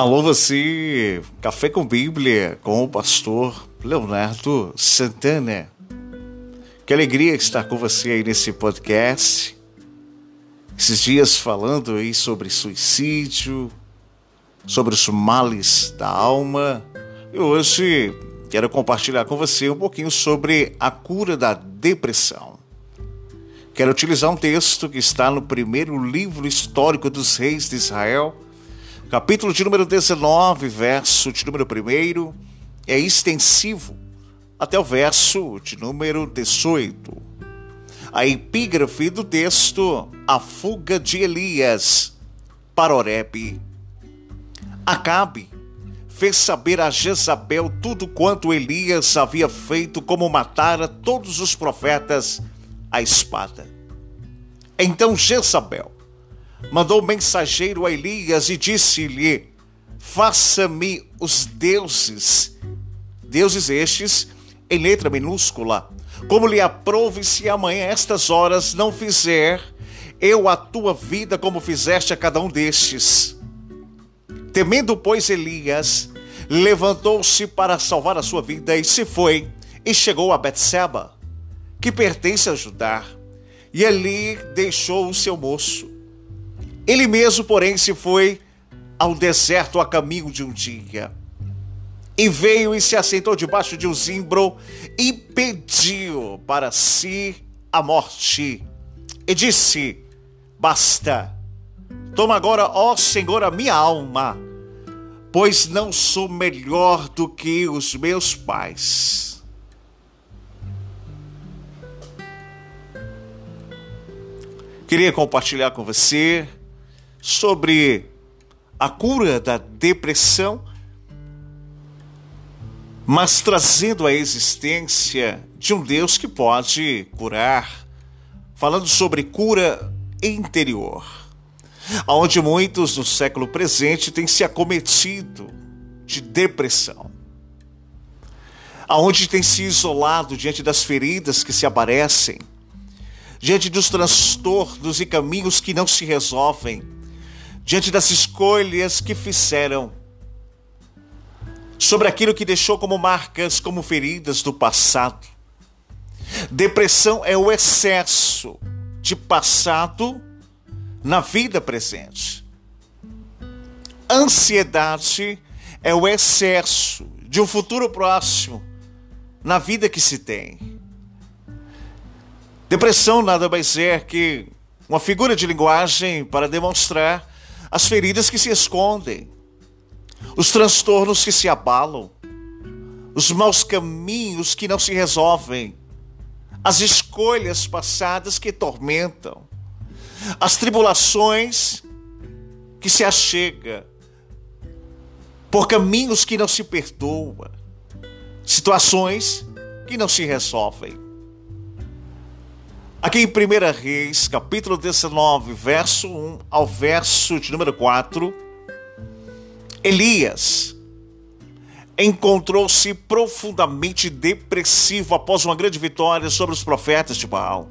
Alô, você, Café com Bíblia, com o pastor Leonardo Santana. Que alegria estar com você aí nesse podcast. Esses dias falando aí sobre suicídio, sobre os males da alma. E hoje quero compartilhar com você um pouquinho sobre a cura da depressão. Quero utilizar um texto que está no primeiro livro histórico dos reis de Israel, capítulo de número 19, verso de número 1, é extensivo até o verso de número 18. A epígrafe do texto, a fuga de Elias para Oreb. Acabe fez saber a Jezabel tudo quanto Elias havia feito, como matara todos os profetas à espada. Então Jezabel mandou mensageiro a Elias e disse-lhe: Faça-me os deuses, deuses estes em letra minúscula, como lhe aprouve se amanhã estas horas não fizer eu a tua vida como fizeste a cada um destes. Temendo, pois, Elias, levantou-se para salvar a sua vida e se foi e chegou a Betseba, que pertence a Judá, e ali deixou o seu moço. Ele mesmo, porém, se foi ao deserto a caminho de um dia. E veio e se assentou debaixo de um zimbro e pediu para si a morte. E disse: Basta, toma agora, ó Senhor, a minha alma, pois não sou melhor do que os meus pais. Queria compartilhar com você sobre a cura da depressão, mas trazendo a existência de um Deus que pode curar, falando sobre cura interior, onde muitos no século presente têm se acometido de depressão, aonde têm se isolado diante das feridas que se aparecem, diante dos transtornos e caminhos que não se resolvem diante das escolhas que fizeram, sobre aquilo que deixou como marcas, como feridas do passado. Depressão é o excesso de passado na vida presente. Ansiedade é o excesso de um futuro próximo na vida que se tem. Depressão nada mais é que uma figura de linguagem para demonstrar as feridas que se escondem, os transtornos que se abalam, os maus caminhos que não se resolvem, as escolhas passadas que tormentam, as tribulações que se achega por caminhos que não se perdoa, situações que não se resolvem. Aqui em 1 Reis, capítulo 19, verso 1 ao verso de número 4, Elias encontrou-se profundamente depressivo após uma grande vitória sobre os profetas de Baal.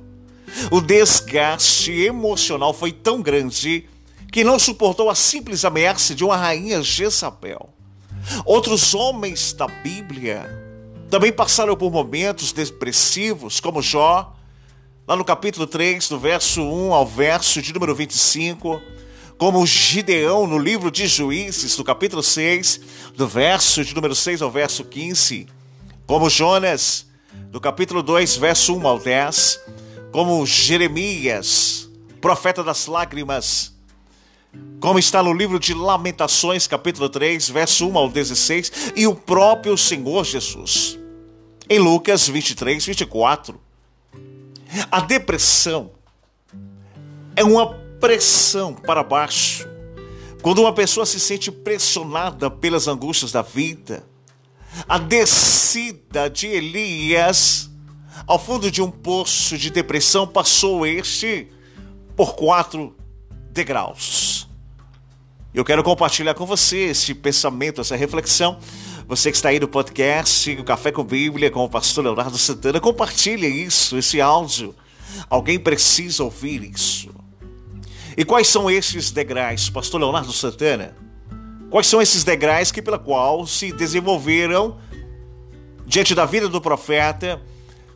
O desgaste emocional foi tão grande que não suportou a simples ameaça de uma rainha Jezabel. Outros homens da Bíblia também passaram por momentos depressivos, como Jó, lá no capítulo 3, do verso 1 ao verso de número 25, como Gideão no livro de Juízes, no capítulo 6, do verso de número 6 ao verso 15, como Jonas, no capítulo 2, verso 1 ao 10, como Jeremias, profeta das lágrimas, como está no livro de Lamentações, capítulo 3, verso 1 ao 16, e o próprio Senhor Jesus. Em Lucas 23, 24, a depressão é uma pressão para baixo. Quando uma pessoa se sente pressionada pelas angústias da vida, a descida de Elias ao fundo de um poço de depressão passou este por quatro degraus. Eu quero compartilhar com você esse pensamento, essa reflexão você que está aí no podcast, o Café com Bíblia, com o pastor Leonardo Santana, compartilhe isso, esse áudio. Alguém precisa ouvir isso. E quais são esses degraus, pastor Leonardo Santana? Quais são esses degraus que pela qual se desenvolveram diante da vida do profeta,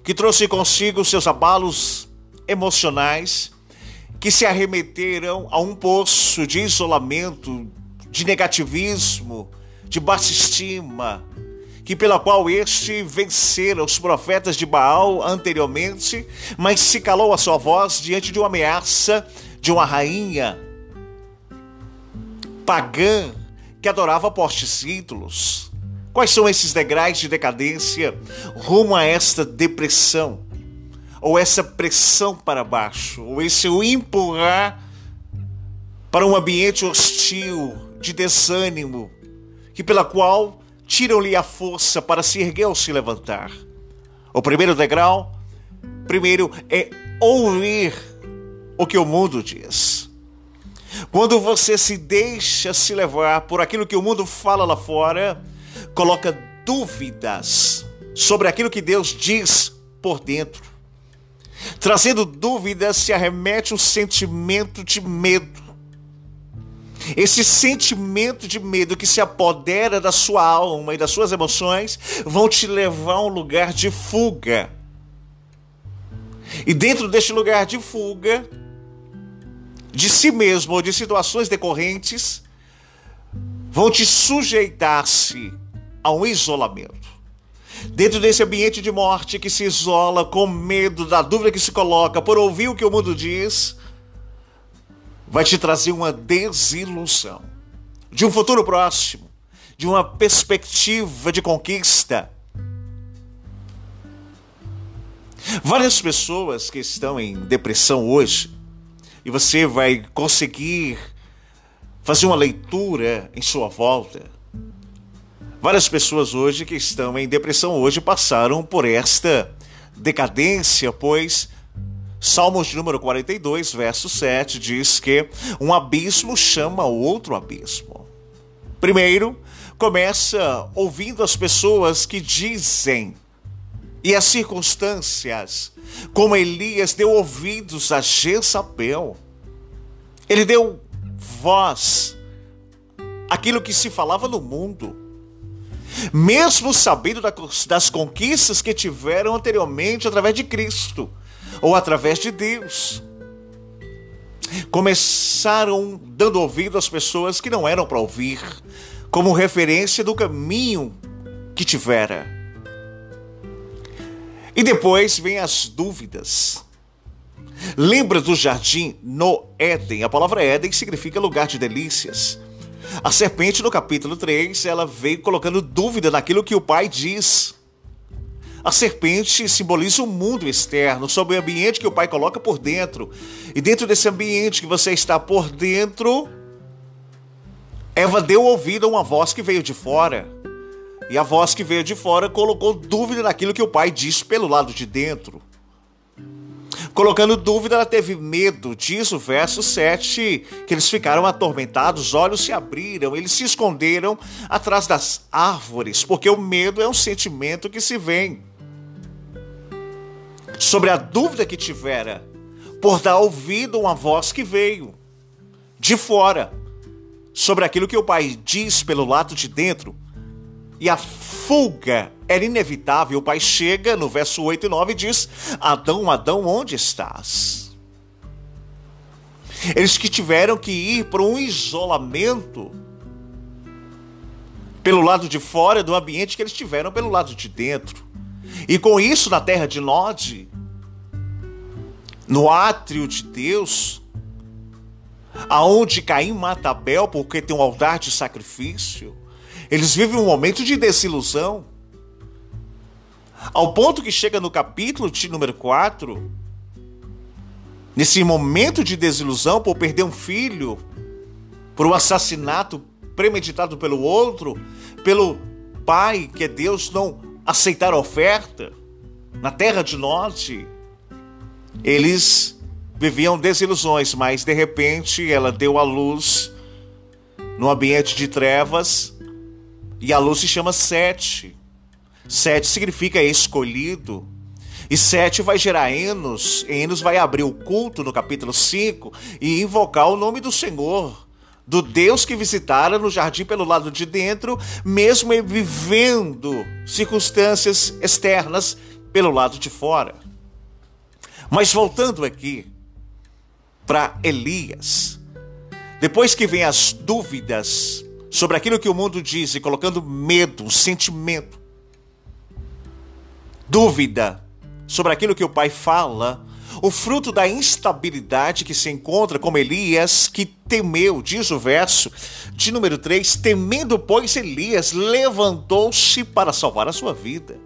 que trouxe consigo seus abalos emocionais, que se arremeteram a um poço de isolamento, de negativismo, de baixa estima, que pela qual este vencera os profetas de Baal anteriormente, mas se calou a sua voz diante de uma ameaça de uma rainha pagã que adorava postes ídolos. Quais são esses degraus de decadência rumo a esta depressão? Ou essa pressão para baixo? Ou esse empurrar para um ambiente hostil, de desânimo, que pela qual tiram-lhe a força para se erguer ou se levantar? O primeiro degrau, primeiro é ouvir o que o mundo diz. Quando você se deixa se levar por aquilo que o mundo fala lá fora, coloca dúvidas sobre aquilo que Deus diz por dentro. Trazendo dúvidas, se arremete um sentimento de medo. Esse sentimento de medo que se apodera da sua alma e das suas emoções vão te levar a um lugar de fuga. E dentro deste lugar de fuga, de si mesmo ou de situações decorrentes vão te sujeitar-se a um isolamento. Dentro desse ambiente de morte que se isola com medo da dúvida que se coloca por ouvir o que o mundo diz, vai te trazer uma desilusão de um futuro próximo, de uma perspectiva de conquista. Várias pessoas que estão em depressão hoje e você vai conseguir fazer uma leitura em sua volta. Várias pessoas hoje que estão em depressão hoje passaram por esta decadência, pois Salmos de número 42, verso 7 diz que um abismo chama outro abismo. Primeiro, começa ouvindo as pessoas que dizem e as circunstâncias como Elias deu ouvidos a Jezabel. Ele deu voz àquilo que se falava no mundo. Mesmo sabendo das conquistas que tiveram anteriormente através de Cristo ou através de Deus. Começaram dando ouvido às pessoas que não eram para ouvir, como referência do caminho que tivera. E depois vem as dúvidas. Lembra do jardim no Éden? A palavra Éden significa lugar de delícias. A serpente, no capítulo 3, ela veio colocando dúvida naquilo que o pai diz. A serpente simboliza o mundo externo, sobre o ambiente que o pai coloca por dentro. E dentro desse ambiente que você está por dentro, Eva deu ouvido a uma voz que veio de fora. E a voz que veio de fora colocou dúvida naquilo que o pai disse pelo lado de dentro. Colocando dúvida, ela teve medo, diz o verso 7, que eles ficaram atormentados, os olhos se abriram, eles se esconderam atrás das árvores, porque o medo é um sentimento que se vem. Sobre a dúvida que tivera, por dar ouvido a uma voz que veio de fora, sobre aquilo que o pai diz pelo lado de dentro, e a fuga era inevitável. O pai chega no verso 8 e 9 e diz: Adão, Adão, onde estás? Eles que tiveram que ir para um isolamento pelo lado de fora do ambiente que eles tiveram pelo lado de dentro. E com isso, na terra de Nod, no átrio de Deus, aonde Caim mata Abel porque tem um altar de sacrifício, eles vivem um momento de desilusão. Ao ponto que chega no capítulo de número 4, nesse momento de desilusão por perder um filho, por um assassinato premeditado pelo outro, pelo pai, que é Deus, não aceitar a oferta, na terra de norte, eles viviam desilusões, mas de repente ela deu à luz no ambiente de trevas e a luz se chama Sete. Sete significa escolhido. E Sete vai gerar Enos. Enos vai abrir o culto no capítulo 5 e invocar o nome do Senhor do Deus que visitara no jardim pelo lado de dentro, mesmo vivendo circunstâncias externas pelo lado de fora. Mas voltando aqui para Elias, depois que vem as dúvidas sobre aquilo que o mundo diz e colocando medo, sentimento, dúvida sobre aquilo que o pai fala, o fruto da instabilidade que se encontra como Elias, que temeu, diz o verso de número 3, temendo, pois, Elias levantou-se para salvar a sua vida.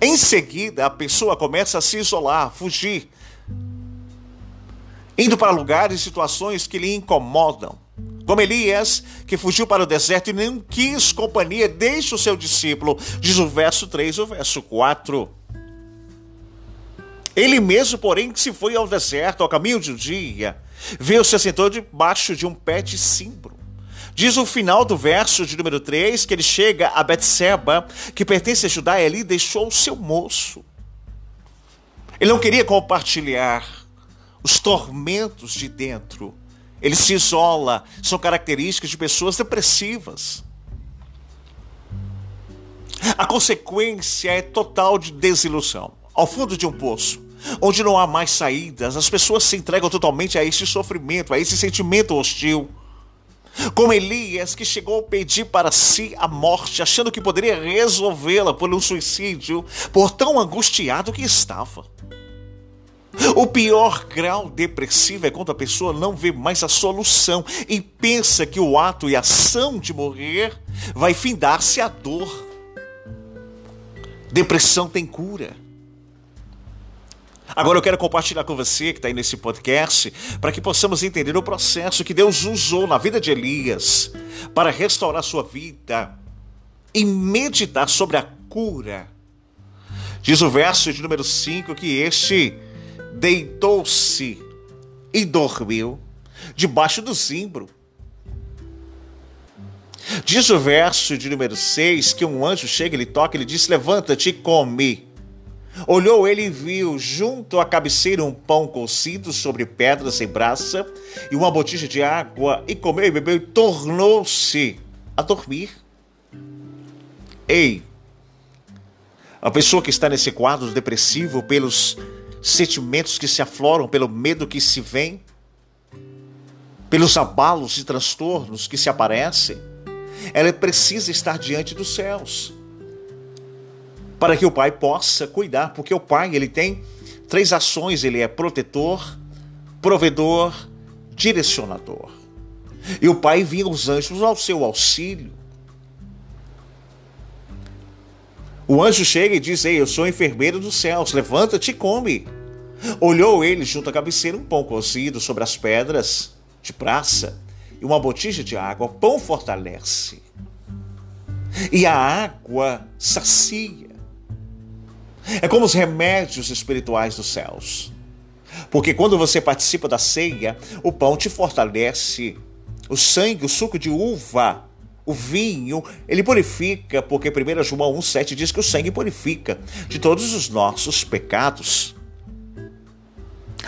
Em seguida, a pessoa começa a se isolar, fugir, indo para lugares e situações que lhe incomodam. Como Elias, que fugiu para o deserto e nem quis companhia, deixa o seu discípulo, diz o verso 3 o verso 4. Ele mesmo, porém, se foi ao deserto, ao caminho de um dia, veio se assentou debaixo de um pé de cimbro. Diz o final do verso de número 3 que ele chega a Betseba, que pertence a Judá, e ali deixou o seu moço. Ele não queria compartilhar os tormentos de dentro. Ele se isola, são características de pessoas depressivas. A consequência é total de desilusão. Ao fundo de um poço, onde não há mais saídas, as pessoas se entregam totalmente a esse sofrimento, a esse sentimento hostil. Como Elias, que chegou a pedir para si a morte, achando que poderia resolvê-la por um suicídio, por tão angustiado que estava. O pior grau depressivo é quando a pessoa não vê mais a solução e pensa que o ato e a ação de morrer vai findar-se a dor. Depressão tem cura. Agora eu quero compartilhar com você que está aí nesse podcast para que possamos entender o processo que Deus usou na vida de Elias para restaurar sua vida e meditar sobre a cura. Diz o verso de número 5 que este deitou-se e dormiu debaixo do zimbro. Diz o verso de número 6 que um anjo chega, ele toca, ele diz: Levanta-te e come. Olhou ele e viu junto à cabeceira um pão cocido sobre pedras sem braça e uma botija de água, e comeu e bebeu e tornou-se a dormir. Ei, a pessoa que está nesse quadro depressivo pelos sentimentos que se afloram, pelo medo que se vem, pelos abalos e transtornos que se aparecem, ela precisa estar diante dos céus para que o pai possa cuidar, porque o pai ele tem três ações, ele é protetor, provedor, direcionador. E o pai vinha os anjos ao seu auxílio. O anjo chega e diz: Ei, eu sou enfermeiro dos céus, levanta-te e come. Olhou ele junto à cabeceira um pão cozido sobre as pedras de praça e uma botija de água. O pão fortalece e a água sacia. É como os remédios espirituais dos céus. Porque quando você participa da ceia, o pão te fortalece, o sangue, o suco de uva, o vinho, ele purifica, porque 1 João 1,7 diz que o sangue purifica de todos os nossos pecados.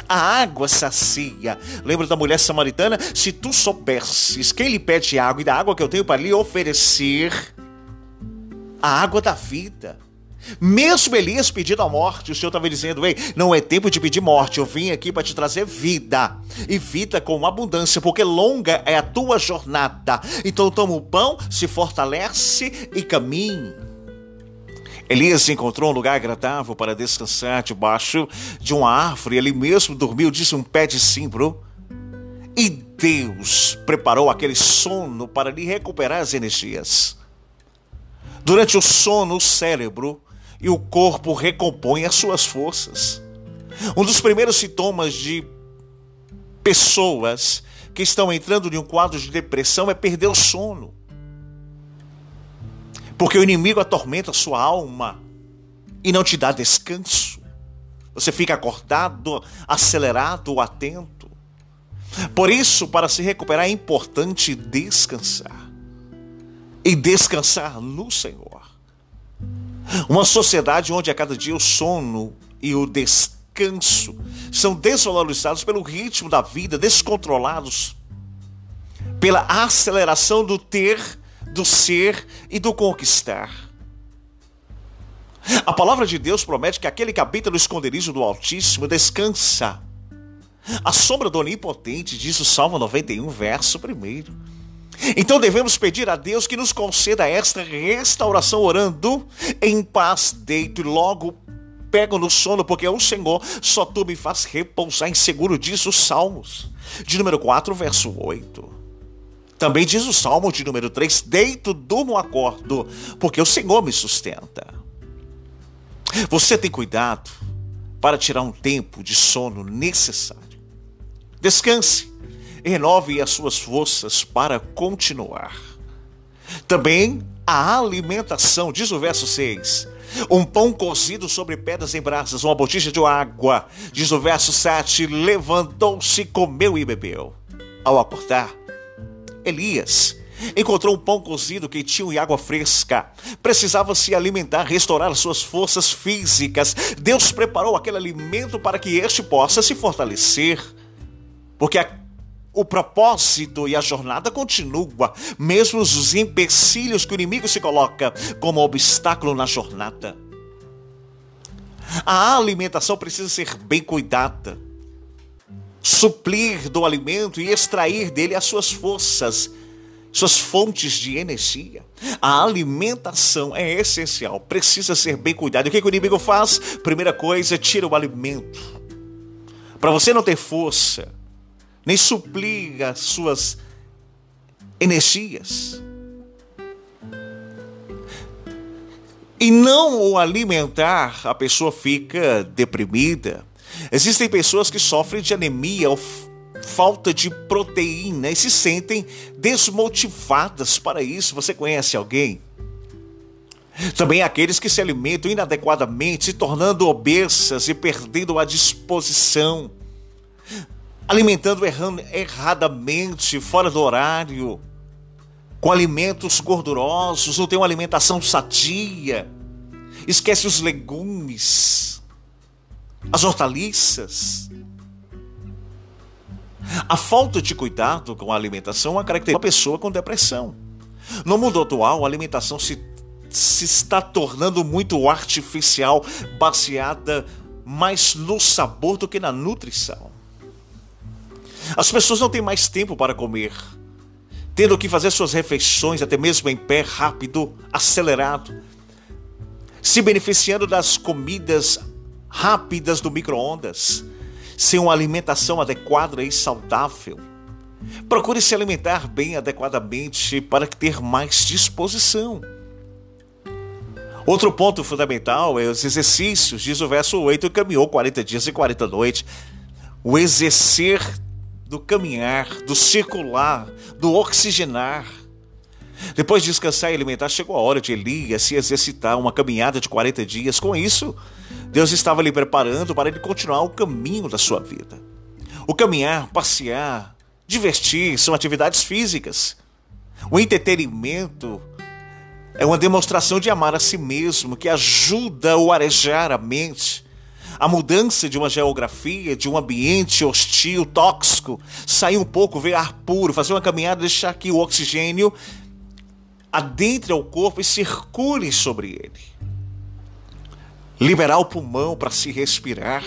A água sacia. Lembra da mulher samaritana? Se tu soubesses quem lhe pede água e da água que eu tenho para lhe oferecer, a água da vida. Mesmo Elias pedindo a morte, o Senhor estava dizendo: Ei, não é tempo de pedir morte, eu vim aqui para te trazer vida, e vida com abundância, porque longa é a tua jornada. Então toma o pão, se fortalece e caminhe. Elias encontrou um lugar agradável para descansar debaixo de uma árvore, ele mesmo dormiu, disse um pé de cimbro. E Deus preparou aquele sono para lhe recuperar as energias. Durante o sono, o cérebro e o corpo recompõe as suas forças. Um dos primeiros sintomas de pessoas que estão entrando em um quadro de depressão é perder o sono. Porque o inimigo atormenta a sua alma e não te dá descanso. Você fica acordado, acelerado, atento. Por isso, para se recuperar, é importante descansar. E descansar no Senhor. Uma sociedade onde a cada dia o sono e o descanso são desvalorizados pelo ritmo da vida, descontrolados. pela aceleração do ter, do ser e do conquistar. A palavra de Deus promete que aquele que habita no esconderijo do Altíssimo descansa. A sombra do Onipotente, diz o Salmo 91, verso 1. Então devemos pedir a Deus que nos conceda esta restauração, orando em paz, deito e logo pego no sono, porque o Senhor só tu me faz repousar em seguro, diz os Salmos, de número 4, verso 8. Também diz o Salmo de número 3: Deito, durmo, acordo, porque o Senhor me sustenta. Você tem cuidado para tirar um tempo de sono necessário. Descanse renove as suas forças para continuar. Também a alimentação, diz o verso 6. Um pão cozido sobre pedras em brasas, uma botija de água, diz o verso 7. Levantou-se, comeu e bebeu. Ao acordar, Elias Encontrou um pão cozido, quentinho e água fresca. Precisava se alimentar, restaurar suas forças físicas. Deus preparou aquele alimento para que este possa se fortalecer. Porque a, o propósito e a jornada continua, mesmo os empecilhos que o inimigo se coloca como obstáculo na jornada. A alimentação precisa ser bem cuidada suplir do alimento e extrair dele as suas forças suas fontes de energia. A alimentação é essencial, precisa ser bem cuidado. O que, que o inimigo faz? Primeira coisa, tira o alimento. Para você não ter força, nem suplir as suas energias. E não o alimentar, a pessoa fica deprimida. Existem pessoas que sofrem de anemia ou falta de proteína e se sentem desmotivadas para isso. Você conhece alguém? Também aqueles que se alimentam inadequadamente, se tornando obesas e perdendo a disposição, alimentando erradamente, fora do horário, com alimentos gordurosos, não tem uma alimentação sadia, esquece os legumes, as hortaliças. A falta de cuidado com a alimentação é uma característica uma pessoa com depressão. No mundo atual, a alimentação se, se está tornando muito artificial, baseada mais no sabor do que na nutrição. As pessoas não têm mais tempo para comer, tendo que fazer suas refeições até mesmo em pé rápido, acelerado, se beneficiando das comidas rápidas do micro-ondas sem uma alimentação adequada e saudável. Procure se alimentar bem adequadamente para ter mais disposição. Outro ponto fundamental é os exercícios, diz o verso 8, caminhou 40 dias e 40 noites. O exercer do caminhar, do circular, do oxigenar. Depois de descansar e alimentar, chegou a hora de Elias se exercitar uma caminhada de 40 dias. Com isso, Deus estava lhe preparando para ele continuar o caminho da sua vida. O caminhar, passear, divertir são atividades físicas. O entretenimento é uma demonstração de amar a si mesmo, que ajuda a arejar a mente. A mudança de uma geografia, de um ambiente hostil, tóxico, sair um pouco, ver ar puro, fazer uma caminhada, deixar que o oxigênio adentre ao corpo e circule sobre ele liberar o pulmão para se respirar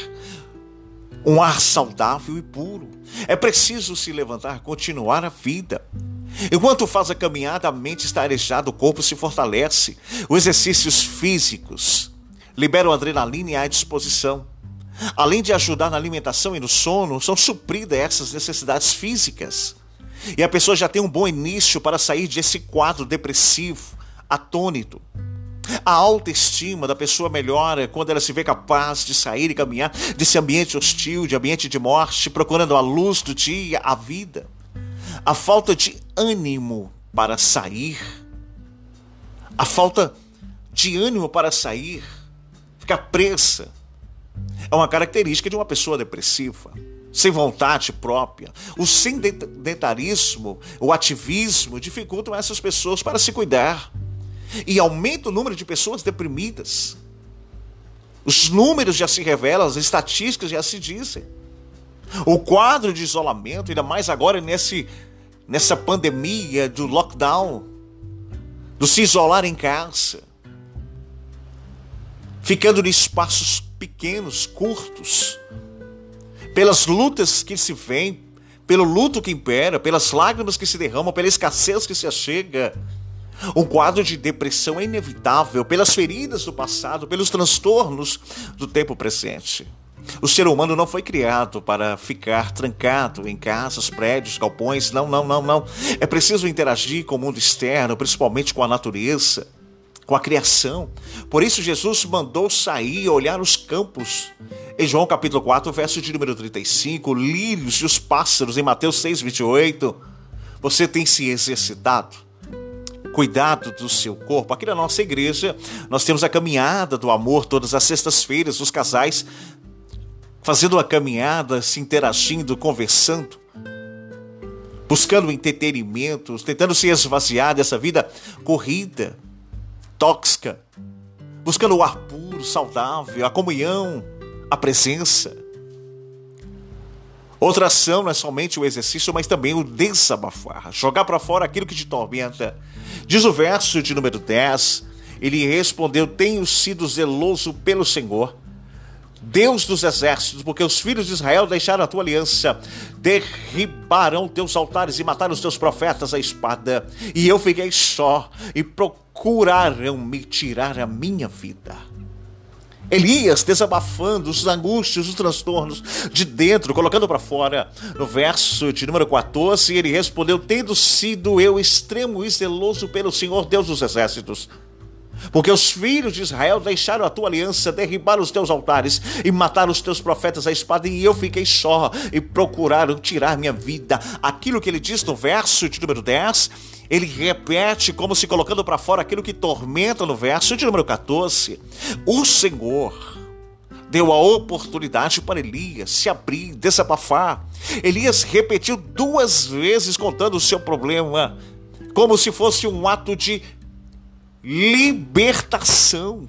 um ar saudável e puro. É preciso se levantar, continuar a vida. Enquanto faz a caminhada, a mente está arejada, o corpo se fortalece. Os exercícios físicos liberam adrenalina e a disposição. Além de ajudar na alimentação e no sono, são supridas essas necessidades físicas. E a pessoa já tem um bom início para sair desse quadro depressivo, atônito. A autoestima da pessoa melhora quando ela se vê capaz de sair e caminhar desse ambiente hostil, de ambiente de morte, procurando a luz do dia, a vida. A falta de ânimo para sair, a falta de ânimo para sair, ficar presa, é uma característica de uma pessoa depressiva sem vontade própria. O sedentarismo, o ativismo dificultam essas pessoas para se cuidar e aumenta o número de pessoas deprimidas. Os números já se revelam, as estatísticas já se dizem. O quadro de isolamento, ainda mais agora nesse nessa pandemia do lockdown, do se isolar em casa, ficando em espaços pequenos, curtos, pelas lutas que se vêm, pelo luto que impera, pelas lágrimas que se derramam, pela escassez que se achega. Um quadro de depressão é inevitável pelas feridas do passado, pelos transtornos do tempo presente. O ser humano não foi criado para ficar trancado em casas, prédios, galpões. Não, não, não, não. É preciso interagir com o mundo externo, principalmente com a natureza, com a criação. Por isso, Jesus mandou sair olhar os campos. Em João capítulo 4, verso de número 35, lírios e os pássaros, em Mateus 6, 28. Você tem se exercitado? cuidado do seu corpo. Aqui na nossa igreja, nós temos a caminhada do amor todas as sextas-feiras, os casais fazendo uma caminhada, se interagindo, conversando, buscando entretenimento, tentando se esvaziar dessa vida corrida, tóxica, buscando o ar puro, saudável, a comunhão, a presença. Outra ação não é somente o exercício, mas também o desabafar, jogar para fora aquilo que te tormenta. Diz o verso de número 10, ele respondeu: Tenho sido zeloso pelo Senhor Deus dos exércitos, porque os filhos de Israel deixaram a tua aliança, derribaram teus altares e mataram os teus profetas à espada, e eu fiquei só, e procuraram me tirar a minha vida. Elias desabafando os angústias, os transtornos de dentro, colocando para fora. No verso de número 14, ele respondeu: Tendo sido eu extremo e zeloso pelo Senhor Deus dos exércitos, porque os filhos de Israel deixaram a tua aliança, derribaram os teus altares e mataram os teus profetas à espada, e eu fiquei só e procuraram tirar minha vida. Aquilo que ele diz no verso de número 10, ele repete como se colocando para fora aquilo que tormenta no verso de número 14. O Senhor deu a oportunidade para Elias se abrir, desabafar. Elias repetiu duas vezes contando o seu problema, como se fosse um ato de libertação.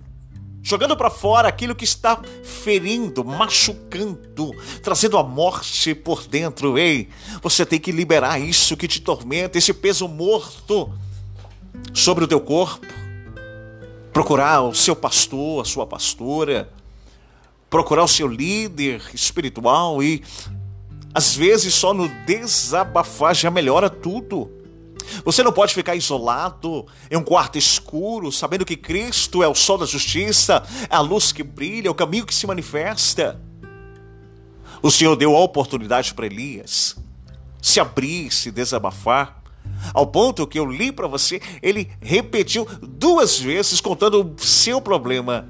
Jogando para fora aquilo que está ferindo, machucando, trazendo a morte por dentro. Ei, você tem que liberar isso que te tormenta, esse peso morto sobre o teu corpo. Procurar o seu pastor, a sua pastora, procurar o seu líder espiritual e às vezes só no desabafar já melhora tudo. Você não pode ficar isolado em um quarto escuro, sabendo que Cristo é o sol da justiça, é a luz que brilha, é o caminho que se manifesta. O Senhor deu a oportunidade para Elias se abrir, se desabafar, ao ponto que eu li para você, ele repetiu duas vezes contando o seu problema.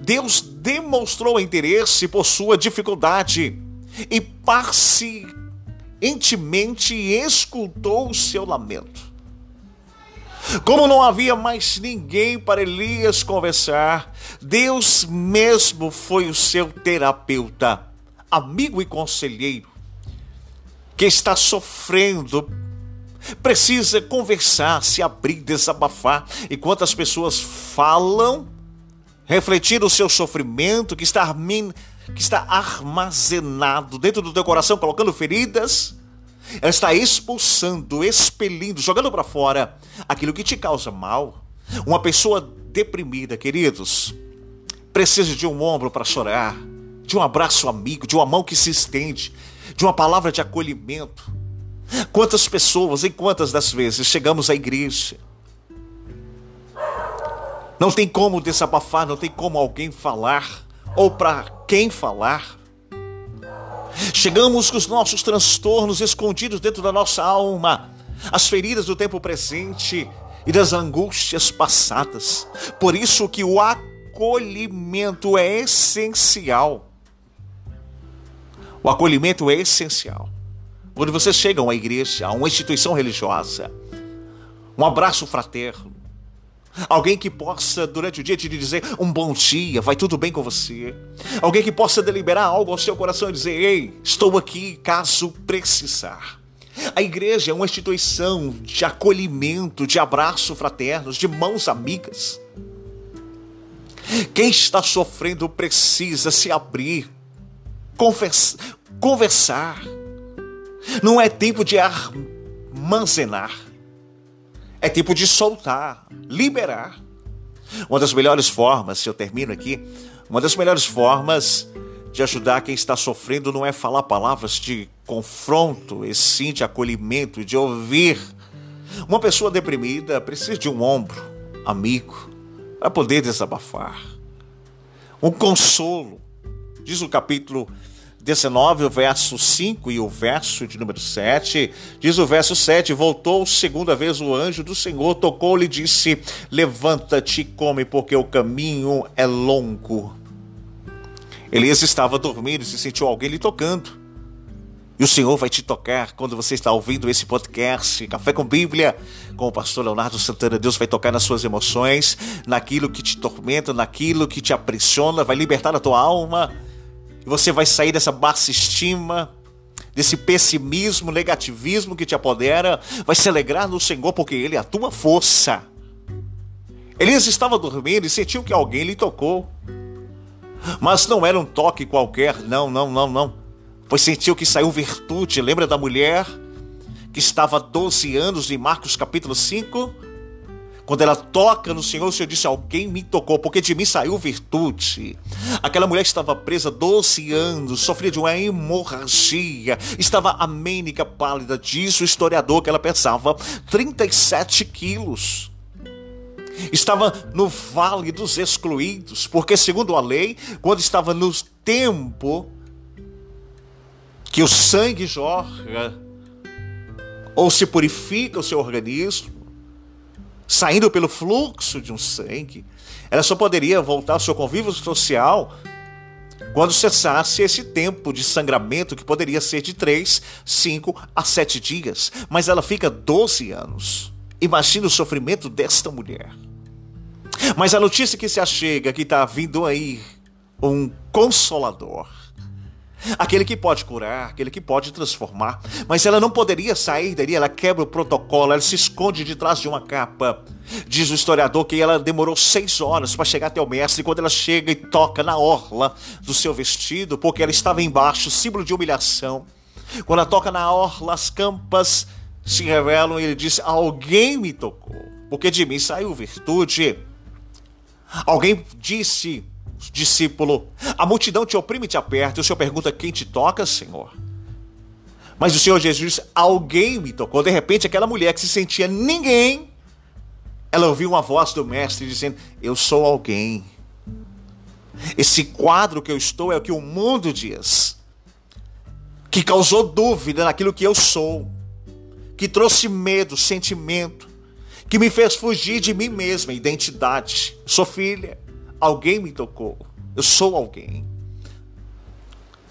Deus demonstrou interesse por sua dificuldade e pacientemente escutou o seu lamento. Como não havia mais ninguém para Elias conversar, Deus mesmo foi o seu terapeuta, amigo e conselheiro, que está sofrendo, precisa conversar, se abrir, desabafar. E quantas pessoas falam, refletindo o seu sofrimento que está, que está armazenado dentro do teu coração, colocando feridas ela está expulsando, expelindo, jogando para fora aquilo que te causa mal. Uma pessoa deprimida, queridos, precisa de um ombro para chorar, de um abraço amigo, de uma mão que se estende, de uma palavra de acolhimento. Quantas pessoas, em quantas das vezes chegamos à igreja, não tem como desabafar, não tem como alguém falar, ou para quem falar. Chegamos com os nossos transtornos escondidos dentro da nossa alma, as feridas do tempo presente e das angústias passadas. Por isso que o acolhimento é essencial. O acolhimento é essencial. Quando você chega a uma igreja, a uma instituição religiosa, um abraço fraterno, Alguém que possa, durante o dia, te dizer um bom dia, vai tudo bem com você. Alguém que possa deliberar algo ao seu coração e dizer: Ei, estou aqui caso precisar. A igreja é uma instituição de acolhimento, de abraço fraternos, de mãos amigas. Quem está sofrendo precisa se abrir, conversar. Não é tempo de ar manzenar. É tempo de soltar, liberar. Uma das melhores formas, se eu termino aqui, uma das melhores formas de ajudar quem está sofrendo não é falar palavras de confronto, e sim de acolhimento, de ouvir. Uma pessoa deprimida precisa de um ombro amigo para poder desabafar. Um consolo. Diz o capítulo 19, o verso 5 e o verso de número 7. Diz o verso 7: Voltou segunda vez o anjo do Senhor, tocou-lhe e disse: Levanta-te e come, porque o caminho é longo. Elias estava dormindo e se sentiu alguém lhe tocando. E o Senhor vai te tocar quando você está ouvindo esse podcast, Café com Bíblia, com o pastor Leonardo Santana. Deus vai tocar nas suas emoções, naquilo que te tormenta, naquilo que te aprisiona, vai libertar a tua alma e você vai sair dessa baixa estima, desse pessimismo, negativismo que te apodera, vai se alegrar no Senhor porque Ele é a tua força. Elias estava dormindo e sentiu que alguém lhe tocou. Mas não era um toque qualquer, não, não, não, não. Pois sentiu que saiu virtude. Lembra da mulher que estava há 12 anos em Marcos capítulo 5? Quando ela toca no Senhor, o Senhor disse: Alguém me tocou, porque de mim saiu virtude. Aquela mulher estava presa 12 anos, sofria de uma hemorragia, estava amênica, pálida, diz o historiador que ela pesava 37 quilos. Estava no vale dos excluídos, porque, segundo a lei, quando estava no tempo que o sangue jorra, ou se purifica o seu organismo, saindo pelo fluxo de um sangue, ela só poderia voltar ao seu convívio social quando cessasse esse tempo de sangramento que poderia ser de 3, 5 a 7 dias. Mas ela fica 12 anos. Imagina o sofrimento desta mulher. Mas a notícia que se achega que está vindo aí um consolador aquele que pode curar, aquele que pode transformar. Mas ela não poderia sair dali, ela quebra o protocolo, ela se esconde de trás de uma capa. Diz o historiador que ela demorou seis horas para chegar até o mestre. Quando ela chega e toca na orla do seu vestido, porque ela estava embaixo, símbolo de humilhação. Quando ela toca na orla, as campas se revelam e ele diz: Alguém me tocou, porque de mim saiu virtude. Alguém disse discípulo, a multidão te oprime e te aperta, e o Senhor pergunta: quem te toca, Senhor? Mas o Senhor Jesus alguém me tocou. De repente, aquela mulher que se sentia ninguém, ela ouviu uma voz do Mestre dizendo: Eu sou alguém. Esse quadro que eu estou é o que o mundo diz, que causou dúvida naquilo que eu sou, que trouxe medo, sentimento, que me fez fugir de mim mesma, identidade. Sou filha. Alguém me tocou. Eu sou alguém.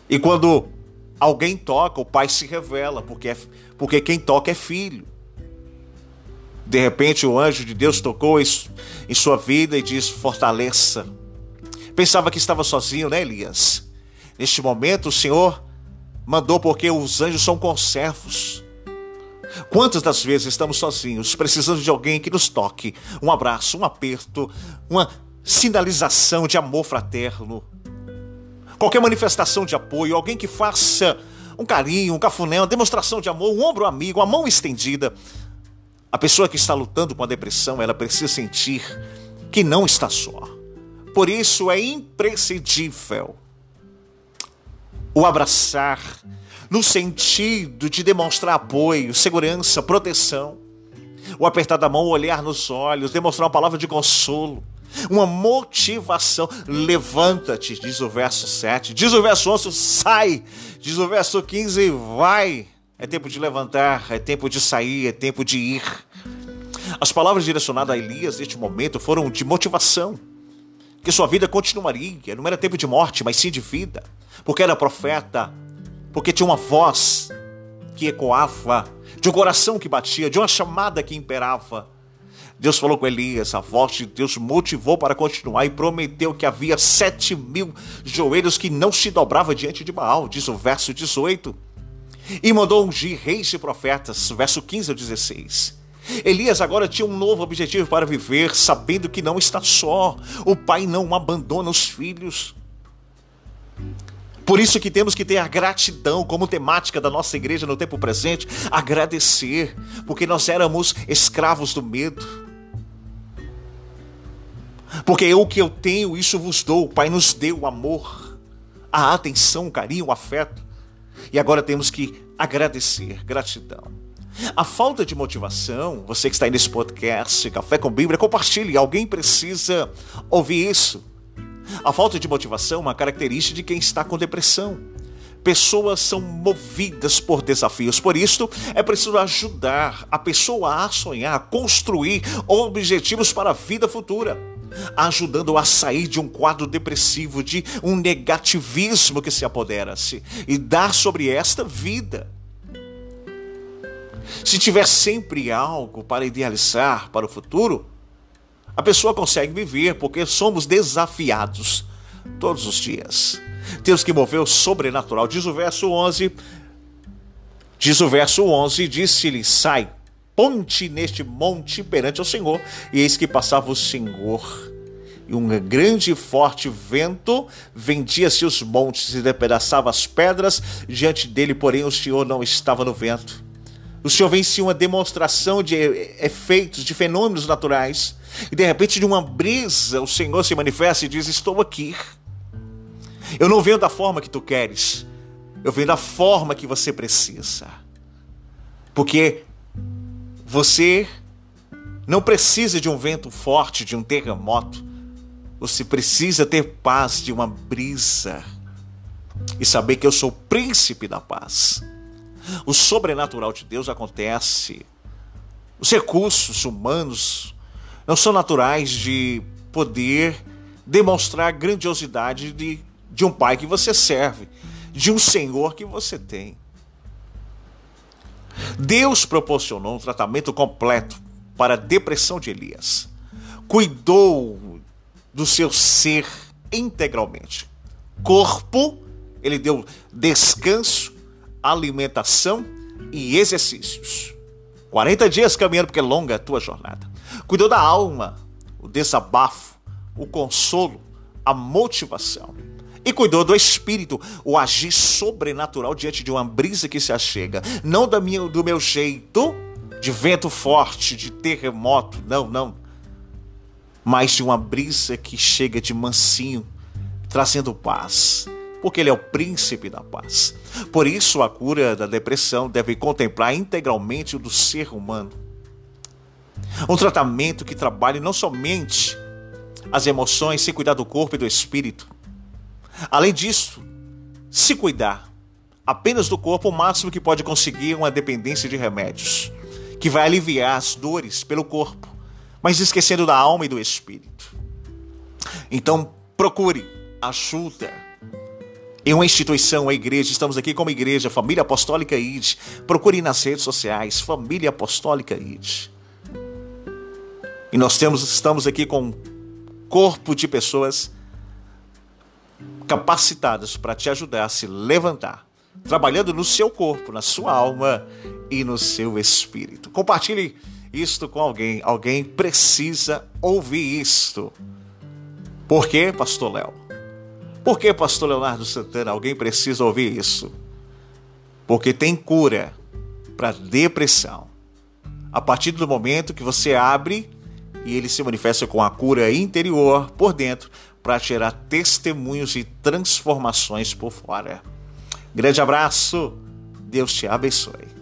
E quando alguém toca, o pai se revela, porque, é, porque quem toca é filho. De repente, o anjo de Deus tocou em sua vida e diz: Fortaleça. Pensava que estava sozinho, né, Elias? Neste momento, o Senhor mandou porque os anjos são conservos. Quantas das vezes estamos sozinhos, precisando de alguém que nos toque, um abraço, um aperto, uma sinalização de amor fraterno, qualquer manifestação de apoio, alguém que faça um carinho, um cafuné, uma demonstração de amor, um ombro amigo, uma mão estendida. A pessoa que está lutando com a depressão, ela precisa sentir que não está só. Por isso é imprescindível o abraçar, no sentido de demonstrar apoio, segurança, proteção. O apertar da mão, o olhar nos olhos, demonstrar uma palavra de consolo uma motivação. Levanta-te, diz o verso 7. Diz o verso 11, sai. Diz o verso 15, vai. É tempo de levantar, é tempo de sair, é tempo de ir. As palavras direcionadas a Elias neste momento foram de motivação. Que sua vida continuaria, não era tempo de morte, mas sim de vida. Porque era profeta, porque tinha uma voz que ecoava, de um coração que batia, de uma chamada que imperava. Deus falou com Elias, a voz de Deus motivou para continuar e prometeu que havia sete mil joelhos que não se dobravam diante de Baal, diz o verso 18. E mandou ungir reis e profetas, verso 15 ao 16. Elias agora tinha um novo objetivo para viver, sabendo que não está só. O pai não abandona os filhos. Por isso que temos que ter a gratidão como temática da nossa igreja no tempo presente, agradecer, porque nós éramos escravos do medo. Porque eu, que eu tenho, isso vos dou. O Pai nos deu o amor, a atenção, o carinho, o afeto. E agora temos que agradecer, gratidão. A falta de motivação, você que está aí nesse podcast, Café com Bíblia, compartilhe. Alguém precisa ouvir isso. A falta de motivação é uma característica de quem está com depressão. Pessoas são movidas por desafios, por isso é preciso ajudar a pessoa a sonhar, a construir objetivos para a vida futura, ajudando a sair de um quadro depressivo, de um negativismo que se apodera-se e dar sobre esta vida. Se tiver sempre algo para idealizar para o futuro, a pessoa consegue viver porque somos desafiados todos os dias. Temos que mover o sobrenatural. Diz o verso 11. Diz o verso 11: Disse-lhe: Sai, ponte neste monte perante o Senhor. E eis que passava o Senhor. E um grande e forte vento vendia-se os montes e despedaçava as pedras. Diante dele, porém, o Senhor não estava no vento. O Senhor vencia uma demonstração de efeitos, de fenômenos naturais. E de repente, de uma brisa, o Senhor se manifesta e diz: Estou aqui. Eu não venho da forma que tu queres, eu venho da forma que você precisa. Porque você não precisa de um vento forte, de um terremoto. Você precisa ter paz de uma brisa e saber que eu sou o príncipe da paz. O sobrenatural de Deus acontece. Os recursos humanos não são naturais de poder demonstrar a grandiosidade de, de um pai que você serve, de um senhor que você tem. Deus proporcionou um tratamento completo para a depressão de Elias. Cuidou do seu ser integralmente. Corpo, ele deu descanso, alimentação e exercícios. 40 dias caminhando, porque é longa a tua jornada. Cuidou da alma, o desabafo, o consolo, a motivação. E cuidou do espírito, o agir sobrenatural diante de uma brisa que se achega. Não da minha, do meu jeito, de vento forte, de terremoto, não, não. Mas de uma brisa que chega de mansinho, trazendo paz, porque ele é o príncipe da paz. Por isso, a cura da depressão deve contemplar integralmente o do ser humano. Um tratamento que trabalhe não somente as emoções, sem cuidar do corpo e do espírito. Além disso, se cuidar apenas do corpo, o máximo que pode conseguir é uma dependência de remédios, que vai aliviar as dores pelo corpo, mas esquecendo da alma e do espírito. Então, procure ajuda em uma instituição, a igreja, estamos aqui como igreja, Família Apostólica ID. Procure nas redes sociais, Família Apostólica ID. E nós temos, estamos aqui com um corpo de pessoas capacitadas para te ajudar a se levantar, trabalhando no seu corpo, na sua alma e no seu espírito. Compartilhe isto com alguém. Alguém precisa ouvir isto. Por quê, Pastor Léo? Por que, pastor Leonardo Santana, alguém precisa ouvir isso? Porque tem cura para depressão. A partir do momento que você abre e ele se manifesta com a cura interior por dentro para tirar testemunhos e transformações por fora. Grande abraço, Deus te abençoe.